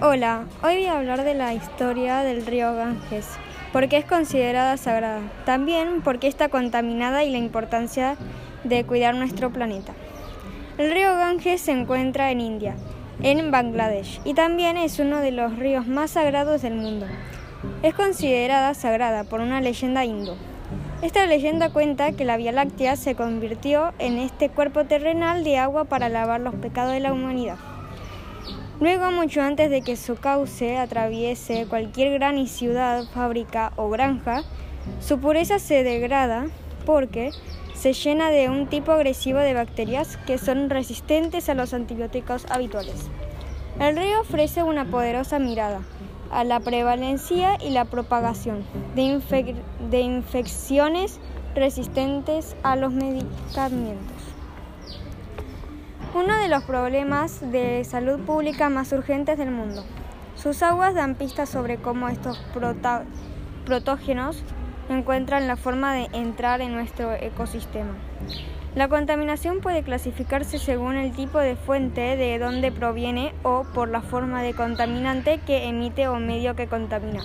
Hola, hoy voy a hablar de la historia del río Ganges, porque es considerada sagrada, también porque está contaminada y la importancia de cuidar nuestro planeta. El río Ganges se encuentra en India, en Bangladesh, y también es uno de los ríos más sagrados del mundo. Es considerada sagrada por una leyenda hindú. Esta leyenda cuenta que la Vía Láctea se convirtió en este cuerpo terrenal de agua para lavar los pecados de la humanidad. Luego, mucho antes de que su cauce atraviese cualquier gran ciudad, fábrica o granja, su pureza se degrada porque se llena de un tipo agresivo de bacterias que son resistentes a los antibióticos habituales. El río ofrece una poderosa mirada a la prevalencia y la propagación de, de infecciones resistentes a los medicamentos. Uno de los problemas de salud pública más urgentes del mundo. Sus aguas dan pistas sobre cómo estos protógenos encuentran la forma de entrar en nuestro ecosistema. La contaminación puede clasificarse según el tipo de fuente de donde proviene o por la forma de contaminante que emite o medio que contamina.